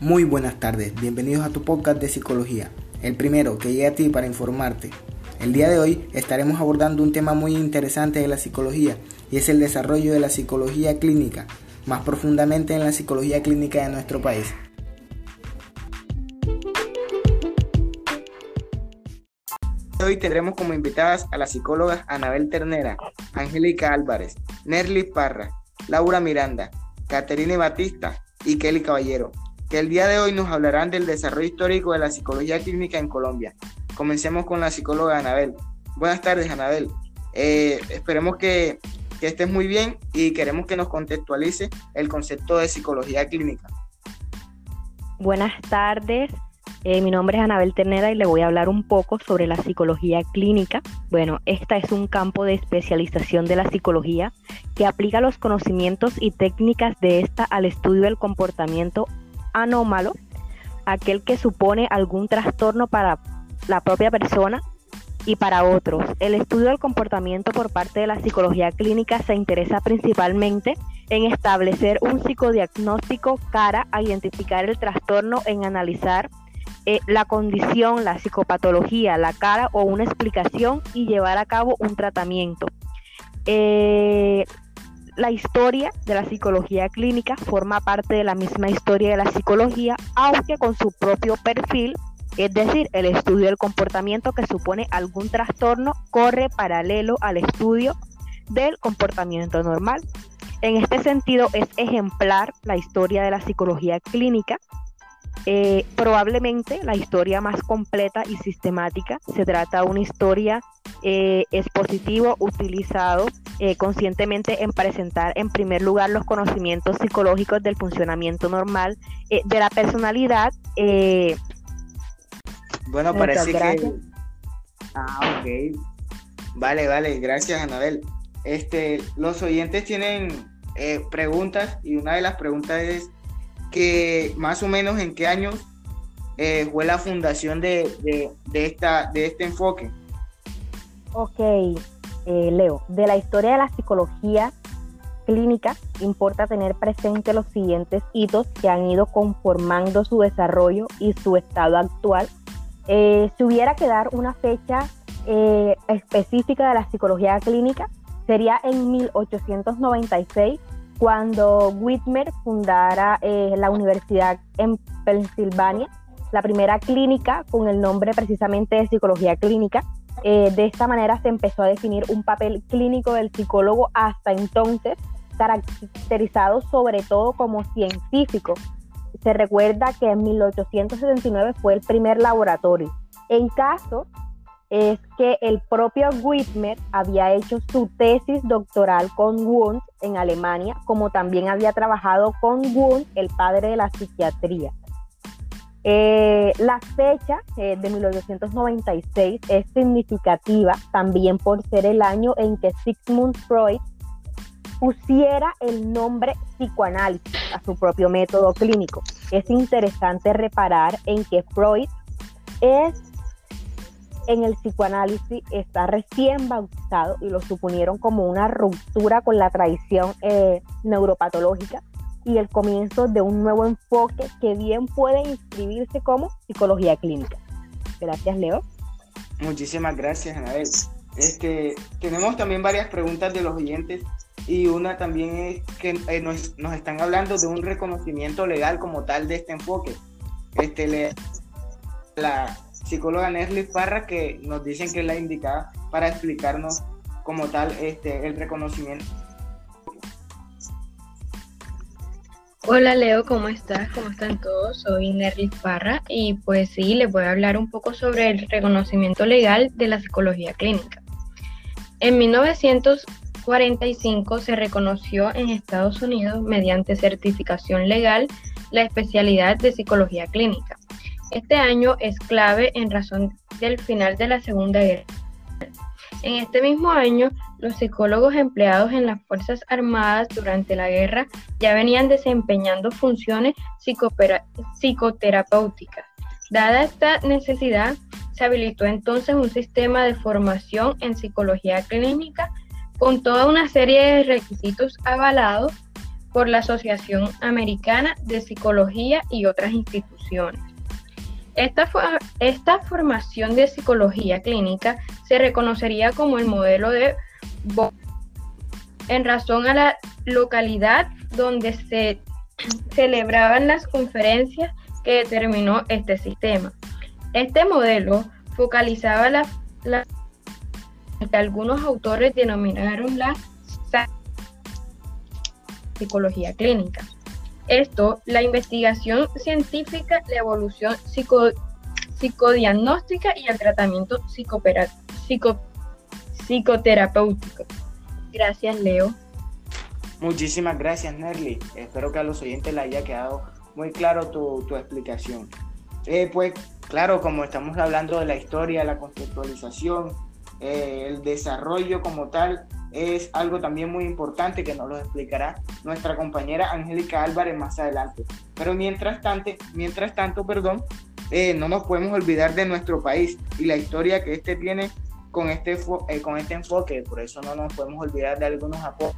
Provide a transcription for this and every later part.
Muy buenas tardes, bienvenidos a tu podcast de psicología, el primero que llega a ti para informarte. El día de hoy estaremos abordando un tema muy interesante de la psicología y es el desarrollo de la psicología clínica, más profundamente en la psicología clínica de nuestro país. Hoy tendremos como invitadas a las psicólogas Anabel Ternera, Angélica Álvarez, Nerly Parra, Laura Miranda, Caterine Batista y Kelly Caballero, que el día de hoy nos hablarán del desarrollo histórico de la psicología clínica en Colombia. Comencemos con la psicóloga Anabel. Buenas tardes, Anabel. Eh, esperemos que, estés muy bien y queremos que nos contextualice el concepto de psicología clínica. Buenas tardes, eh, mi nombre es Anabel Ternera y le voy a hablar un poco sobre la psicología clínica. Bueno, esta es un campo de especialización de la psicología que aplica los conocimientos y técnicas de esta al estudio del comportamiento anómalo, aquel que supone algún trastorno para la propia persona y para otros. El estudio del comportamiento por parte de la psicología clínica se interesa principalmente en establecer un psicodiagnóstico cara a identificar el trastorno, en analizar eh, la condición, la psicopatología, la cara o una explicación y llevar a cabo un tratamiento. Eh, la historia de la psicología clínica forma parte de la misma historia de la psicología, aunque con su propio perfil, es decir, el estudio del comportamiento que supone algún trastorno corre paralelo al estudio del comportamiento normal. En este sentido, es ejemplar la historia de la psicología clínica, eh, probablemente la historia más completa y sistemática. Se trata de una historia eh, expositivo utilizado eh, conscientemente en presentar en primer lugar los conocimientos psicológicos del funcionamiento normal eh, de la personalidad. bueno, parece que... Ah, ok. Vale, vale, gracias Anabel. Este, los oyentes tienen preguntas y una de las preguntas es que más o menos en qué años eh, fue la fundación de, esta, de este enfoque. Ok, eh, Leo, de la historia de la psicología clínica importa tener presente los siguientes hitos que han ido conformando su desarrollo y su estado actual. Eh, si hubiera que dar una fecha específica de la psicología clínica, sería en 1896 cuando Whitmer fundara eh, la universidad en Pensilvania, la primera clínica con el nombre precisamente de psicología clínica. Eh, de esta manera se empezó a definir un papel clínico del psicólogo hasta entonces caracterizado sobre todo como científico. Se recuerda que en 1879 fue el primer laboratorio. En caso es que el propio Whitmer había hecho su tesis doctoral con Wundt en Alemania, como también había trabajado con Wundt, el padre de la psiquiatría. Eh, la fecha eh, de 1896 es significativa también por ser el año en que Sigmund Freud pusiera el nombre psicoanálisis a su propio método clínico. Es interesante reparar en que Freud es en el psicoanálisis está recién bautizado y lo suponieron como una ruptura con la tradición eh, neuropatológica y el comienzo de un nuevo enfoque que bien puede inscribirse como psicología clínica. Gracias, Leo. Muchísimas gracias, Anabel. Este, tenemos también varias preguntas de los oyentes y una también es que eh, nos, nos, están hablando de un reconocimiento legal como tal de este enfoque. Este, le, la, psicóloga Nesli Parra, que nos dicen que es la indicada para explicarnos como tal este, el reconocimiento. Hola Leo, ¿cómo estás? ¿Cómo están todos? Soy Nerly Parra y pues sí, les voy a hablar un poco sobre el reconocimiento legal de la psicología clínica. En 1945 se reconoció en Estados Unidos mediante certificación legal la especialidad de psicología clínica. Este año es clave en razón del final de la Segunda Guerra. En este mismo año, los psicólogos empleados en las Fuerzas Armadas durante la guerra ya venían desempeñando funciones psicoterapéuticas. Dada esta necesidad, se habilitó entonces un sistema de formación en psicología clínica con toda una serie de requisitos avalados por la Asociación Americana de Psicología y otras instituciones. Esta, esta formación de psicología clínica se reconocería como el modelo de en razón a la localidad donde se celebraban las conferencias que determinó este sistema. Este modelo focalizaba la, que algunos autores denominaron la psicología clínica. Esto, la investigación científica, la evolución psicodiagnóstica y el tratamiento psicoterapéutico. Gracias, Leo. Muchísimas gracias, Nerly. Espero que a los oyentes les haya quedado muy claro tu, explicación. Eh, pues, claro, como estamos hablando de la historia, la conceptualización, eh, el desarrollo como tal, es algo también muy importante que nos lo explicará nuestra compañera Angélica Álvarez más adelante. Pero mientras tanto, mientras tanto perdón, eh, no nos podemos olvidar de nuestro país y la historia que este tiene con este, eh, con este enfoque. Por eso no nos podemos olvidar de algunos aportes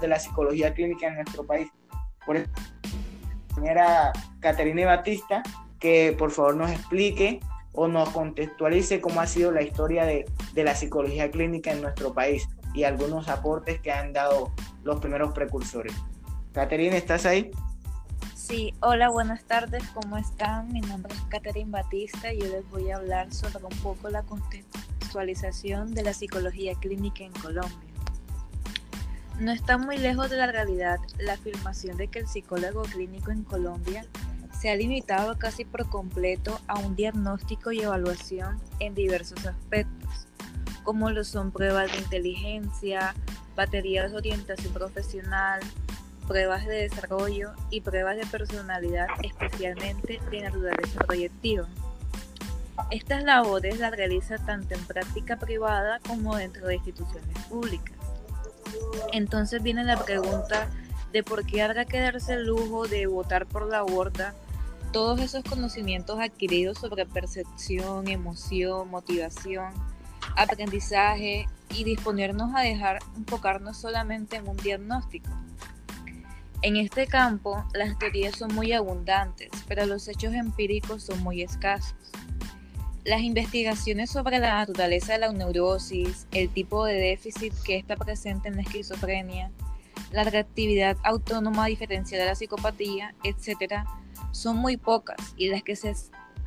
de la psicología clínica en nuestro país. Por eso, compañera Caterina Batista, que por favor nos explique o nos contextualice cómo ha sido la historia de, la psicología clínica en nuestro país y algunos aportes que han dado los primeros precursores. Caterina, ¿estás ahí? Sí, hola, buenas tardes, ¿cómo están? Mi nombre es Caterina Batista y yo les voy a hablar sobre un poco la contextualización de la psicología clínica en Colombia. No está muy lejos de la realidad la afirmación de que el psicólogo clínico en Colombia se ha limitado casi por completo a un diagnóstico y evaluación en diversos aspectos, como lo son pruebas de inteligencia, baterías de orientación profesional, pruebas de desarrollo y pruebas de personalidad, especialmente de naturaleza proyectiva. Estas labores las realiza tanto en práctica privada como dentro de instituciones públicas. Entonces viene la pregunta de por qué habrá que darse el lujo de votar por la borda todos esos conocimientos adquiridos sobre percepción, emoción, motivación, aprendizaje y disponernos a dejar enfocarnos solamente en un diagnóstico. En este campo, las teorías son muy abundantes, pero los hechos empíricos son muy escasos. Las investigaciones sobre la naturaleza de la neurosis, el tipo de déficit que está presente en la esquizofrenia, la reactividad autónoma diferencial de la psicopatía, etc., son muy pocas y las que se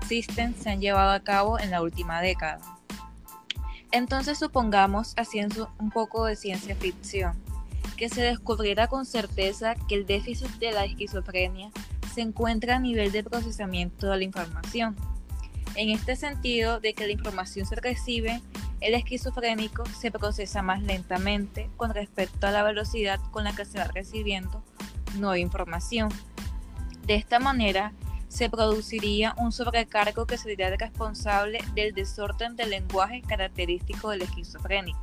existen se han llevado a cabo en la última década. Entonces supongamos, haciendo un poco de ciencia ficción, que se descubriera con certeza que el déficit de la esquizofrenia se encuentra a nivel de procesamiento de la información. En este sentido, de que la información se recibe, el esquizofrénico se procesa más lentamente con respecto a la velocidad con la que se va recibiendo nueva información. De esta manera, se produciría un sobrecargo que sería responsable del desorden del lenguaje característico del esquizofrénico.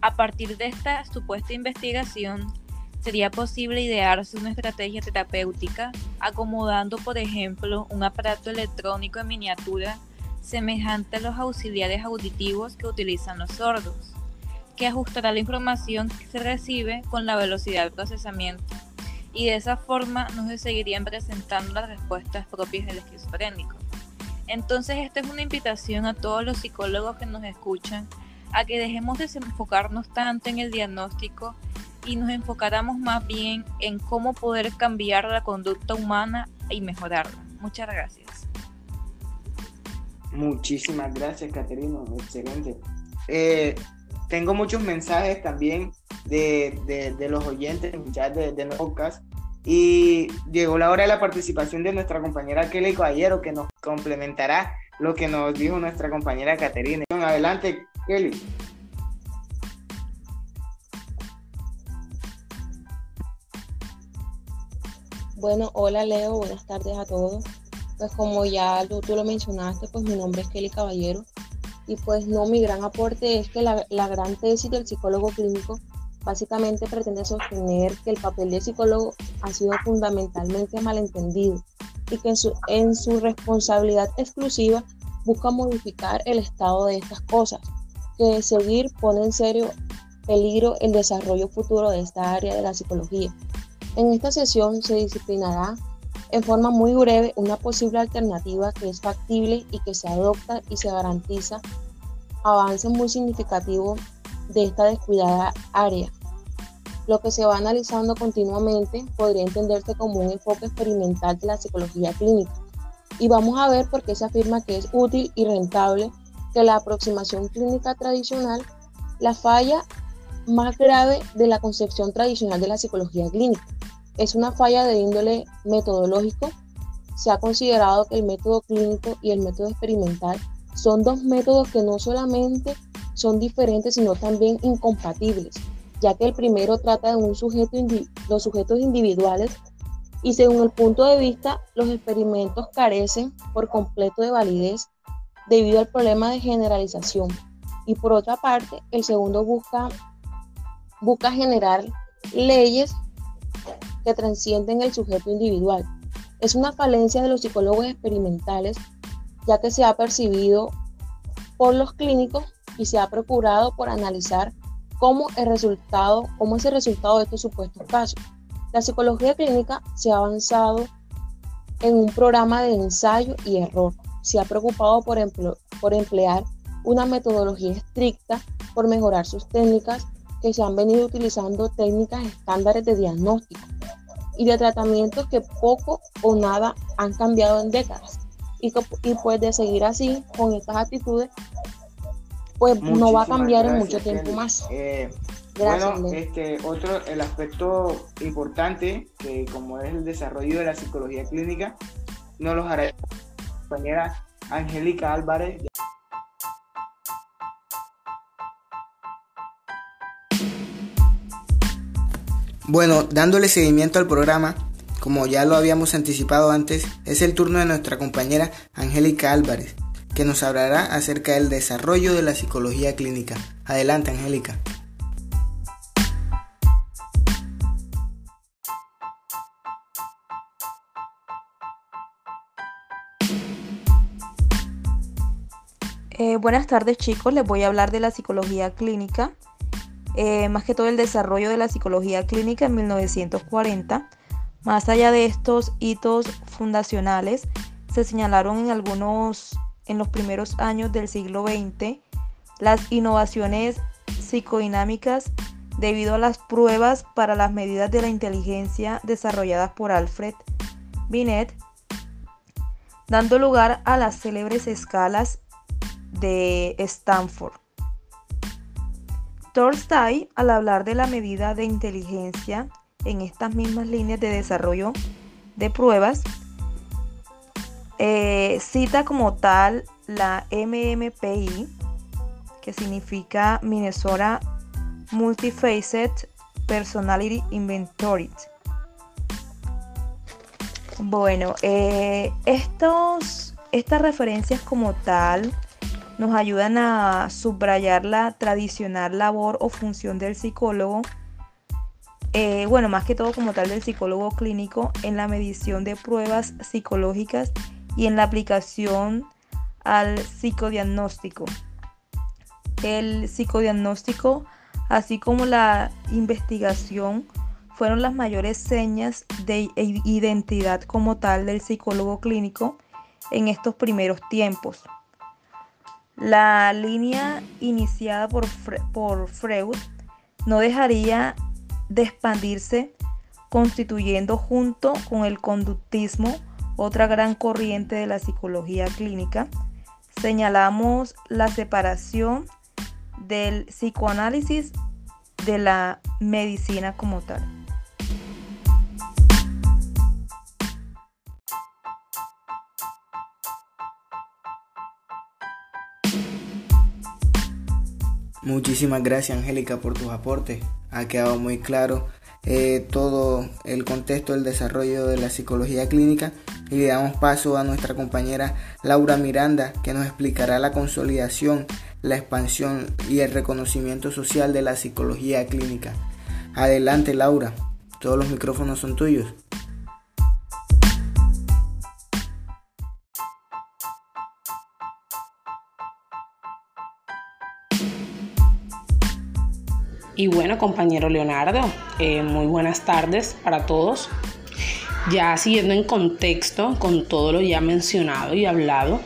A partir de esta supuesta investigación, sería posible idearse una estrategia terapéutica acomodando, por ejemplo, un aparato electrónico en miniatura semejante a los auxiliares auditivos que utilizan los sordos, que ajustará la información que se recibe con la velocidad de procesamiento y de esa forma no se seguirían presentando las respuestas propias del esquizofrénico. Entonces esta es una invitación a todos los psicólogos que nos escuchan a que dejemos de enfocarnos tanto en el diagnóstico y nos enfocáramos más bien en cómo poder cambiar la conducta humana y mejorarla. Muchas gracias. Muchísimas gracias, Caterina. Excelente. Eh, tengo muchos mensajes también de, los oyentes en chat de, de podcast. Y llegó la hora de la participación de nuestra compañera Kelly Caballero, que nos complementará lo que nos dijo nuestra compañera Caterina. Adelante, Kelly. Bueno, hola Leo, buenas tardes a todos. Pues como ya tú, lo mencionaste, pues mi nombre es Kelly Caballero y pues no, mi gran aporte es que la gran tesis del psicólogo clínico básicamente pretende sostener que el papel del psicólogo ha sido fundamentalmente malentendido y que en su, en su responsabilidad exclusiva busca modificar el estado de estas cosas, que seguir pone en serio peligro el desarrollo futuro de esta área de la psicología. En esta sesión se disciplinará en forma muy breve una posible alternativa que es factible y que se adopta y se garantiza avance muy significativo de esta descuidada área. Lo que se va analizando continuamente podría entenderse como un enfoque experimental de la psicología clínica. Y vamos a ver por qué se afirma que es útil y rentable que la aproximación clínica tradicional, la falla más grave de la concepción tradicional de la psicología clínica. Es una falla de índole metodológico. Se ha considerado que el método clínico y el método experimental son dos métodos que no solamente son diferentes, sino también incompatibles, ya que el primero trata de un sujeto los sujetos individuales y según el punto de vista, los experimentos carecen por completo de validez debido al problema de generalización. Y por otra parte, el segundo busca, busca generar leyes que transcienden el sujeto individual. Es una falencia de los psicólogos experimentales, ya que se ha percibido por los clínicos y se ha procurado por analizar cómo, el resultado, cómo es el resultado de estos supuestos casos. La psicología clínica se ha avanzado en un programa de ensayo y error. Se ha preocupado por, por emplear una metodología estricta, por mejorar sus técnicas, que se han venido utilizando técnicas estándares de diagnóstico y de tratamientos que poco o nada han cambiado en décadas. Y, y pues de seguir así, con estas actitudes, pues no va a cambiar en mucho tiempo más. Eh, bueno, este otro, el aspecto importante, que como es el desarrollo de la psicología clínica, nos lo hará la compañera Angélica Álvarez. Bueno, dándole seguimiento al programa, como ya lo habíamos anticipado antes, es el turno de nuestra compañera Angélica Álvarez, que nos hablará acerca del desarrollo de la psicología clínica. Adelante, Angélica. Eh, buenas tardes chicos, les voy a hablar de la psicología clínica eh, más que todo el desarrollo de la psicología clínica en 1940. Más allá de estos hitos fundacionales, se señalaron en algunos, en los primeros años del siglo XX, las innovaciones psicodinámicas debido a las pruebas para las medidas de la inteligencia desarrolladas por Alfred Binet, dando lugar a las célebres escalas de Stanford. Tolstoy, al hablar de la medida de inteligencia en estas mismas líneas de desarrollo de pruebas, eh, cita como tal la MMPI, que significa Minnesota Multifacet Personality Inventory. Bueno, eh, estos, estas referencias como tal nos ayudan a subrayar la tradicional labor o función del psicólogo, eh, bueno, más que todo como tal del psicólogo clínico en la medición de pruebas psicológicas y en la aplicación al psicodiagnóstico. El psicodiagnóstico, así como la investigación, fueron las mayores señas de identidad como tal del psicólogo clínico en estos primeros tiempos. La línea iniciada por, Freud no dejaría de expandirse, constituyendo junto con el conductismo otra gran corriente de la psicología clínica. Señalamos la separación del psicoanálisis de la medicina como tal. Muchísimas gracias Angélica por tus aportes. Ha quedado muy claro eh, todo el contexto del desarrollo de la psicología clínica y le damos paso a nuestra compañera Laura Miranda que nos explicará la consolidación, la expansión y el reconocimiento social de la psicología clínica. Adelante Laura, todos los micrófonos son tuyos. Y bueno, compañero Leonardo, eh, muy buenas tardes para todos. Ya siguiendo en contexto con todo lo ya mencionado y hablado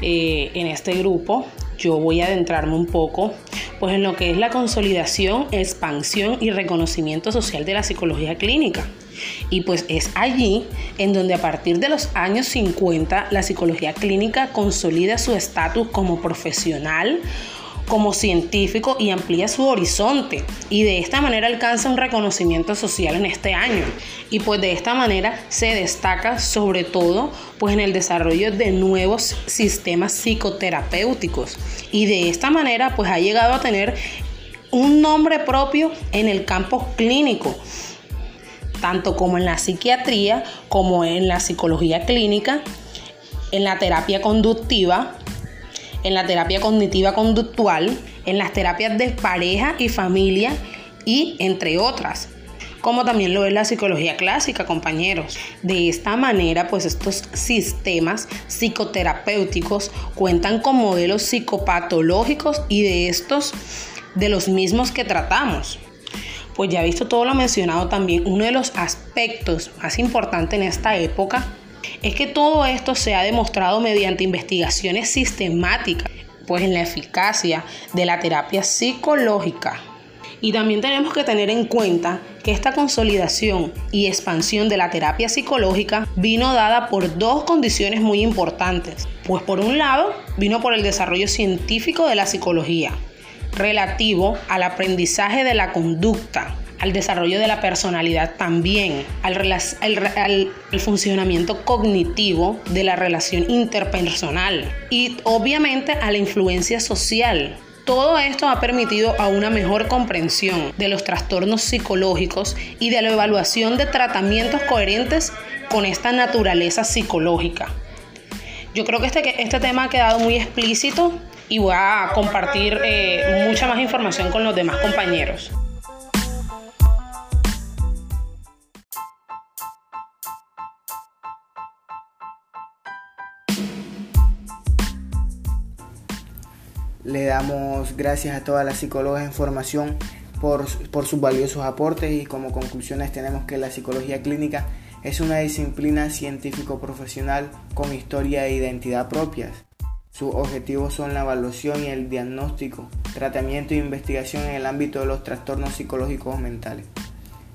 eh, en este grupo, yo voy a adentrarme un poco pues en lo que es la consolidación, expansión y reconocimiento social de la psicología clínica. Y pues es allí en donde a partir de los años 50 la psicología clínica consolida su estatus como profesional, como científico y amplía su horizonte y de esta manera alcanza un reconocimiento social en este año. Y pues de esta manera se destaca sobre todo pues en el desarrollo de nuevos sistemas psicoterapéuticos. Y de esta manera pues ha llegado a tener un nombre propio en el campo clínico tanto como en la psiquiatría como en la psicología clínica en la terapia conductiva en la terapia cognitiva conductual, en las terapias de pareja y familia y entre otras como también lo es la psicología clásica, compañeros. De esta manera, pues estos sistemas psicoterapéuticos cuentan con modelos psicopatológicos y de estos, de los mismos que tratamos. Pues ya visto todo lo mencionado también, uno de los aspectos más importantes en esta época es que todo esto se ha demostrado mediante investigaciones sistemáticas, pues en la eficacia de la terapia psicológica. Y también tenemos que tener en cuenta que esta consolidación y expansión de la terapia psicológica vino dada por dos condiciones muy importantes. Pues por un lado, vino por el desarrollo científico de la psicología, relativo al aprendizaje de la conducta, al desarrollo de la personalidad también, al, funcionamiento cognitivo de la relación interpersonal y obviamente a la influencia social. Todo esto ha permitido a una mejor comprensión de los trastornos psicológicos y de la evaluación de tratamientos coherentes con esta naturaleza psicológica. Yo creo que este, este tema ha quedado muy explícito y voy a compartir eh, mucha más información con los demás compañeros. Le damos gracias a todas las psicólogas en formación por, por sus valiosos aportes y como conclusiones tenemos que la psicología clínica es una disciplina científico-profesional con historia e identidad propias. Sus objetivos son la evaluación y el diagnóstico, tratamiento e investigación en el ámbito de los trastornos psicológicos mentales.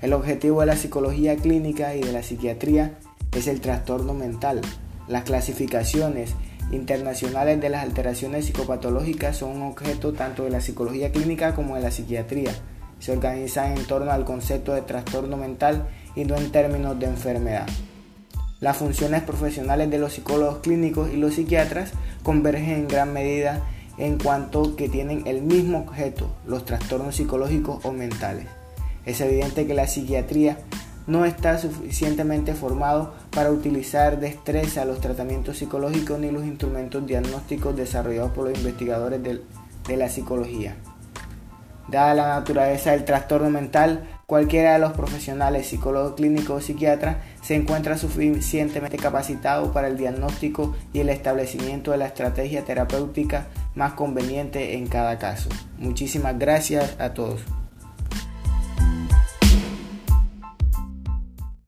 El objetivo de la psicología clínica y de la psiquiatría es el trastorno mental. Las clasificaciones internacionales de las alteraciones psicopatológicas son un objeto tanto de la psicología clínica como de la psiquiatría. Se organizan en torno al concepto de trastorno mental y no en términos de enfermedad. Las funciones profesionales de los psicólogos clínicos y los psiquiatras convergen en gran medida en cuanto que tienen el mismo objeto, los trastornos psicológicos o mentales. Es evidente que la psiquiatría no está suficientemente formado para utilizar destreza los tratamientos psicológicos ni los instrumentos diagnósticos desarrollados por los investigadores de, la psicología. Dada la naturaleza del trastorno mental, cualquiera de los profesionales, psicólogos clínicos o psiquiatras, se encuentra suficientemente capacitado para el diagnóstico y el establecimiento de la estrategia terapéutica más conveniente en cada caso. Muchísimas gracias a todos.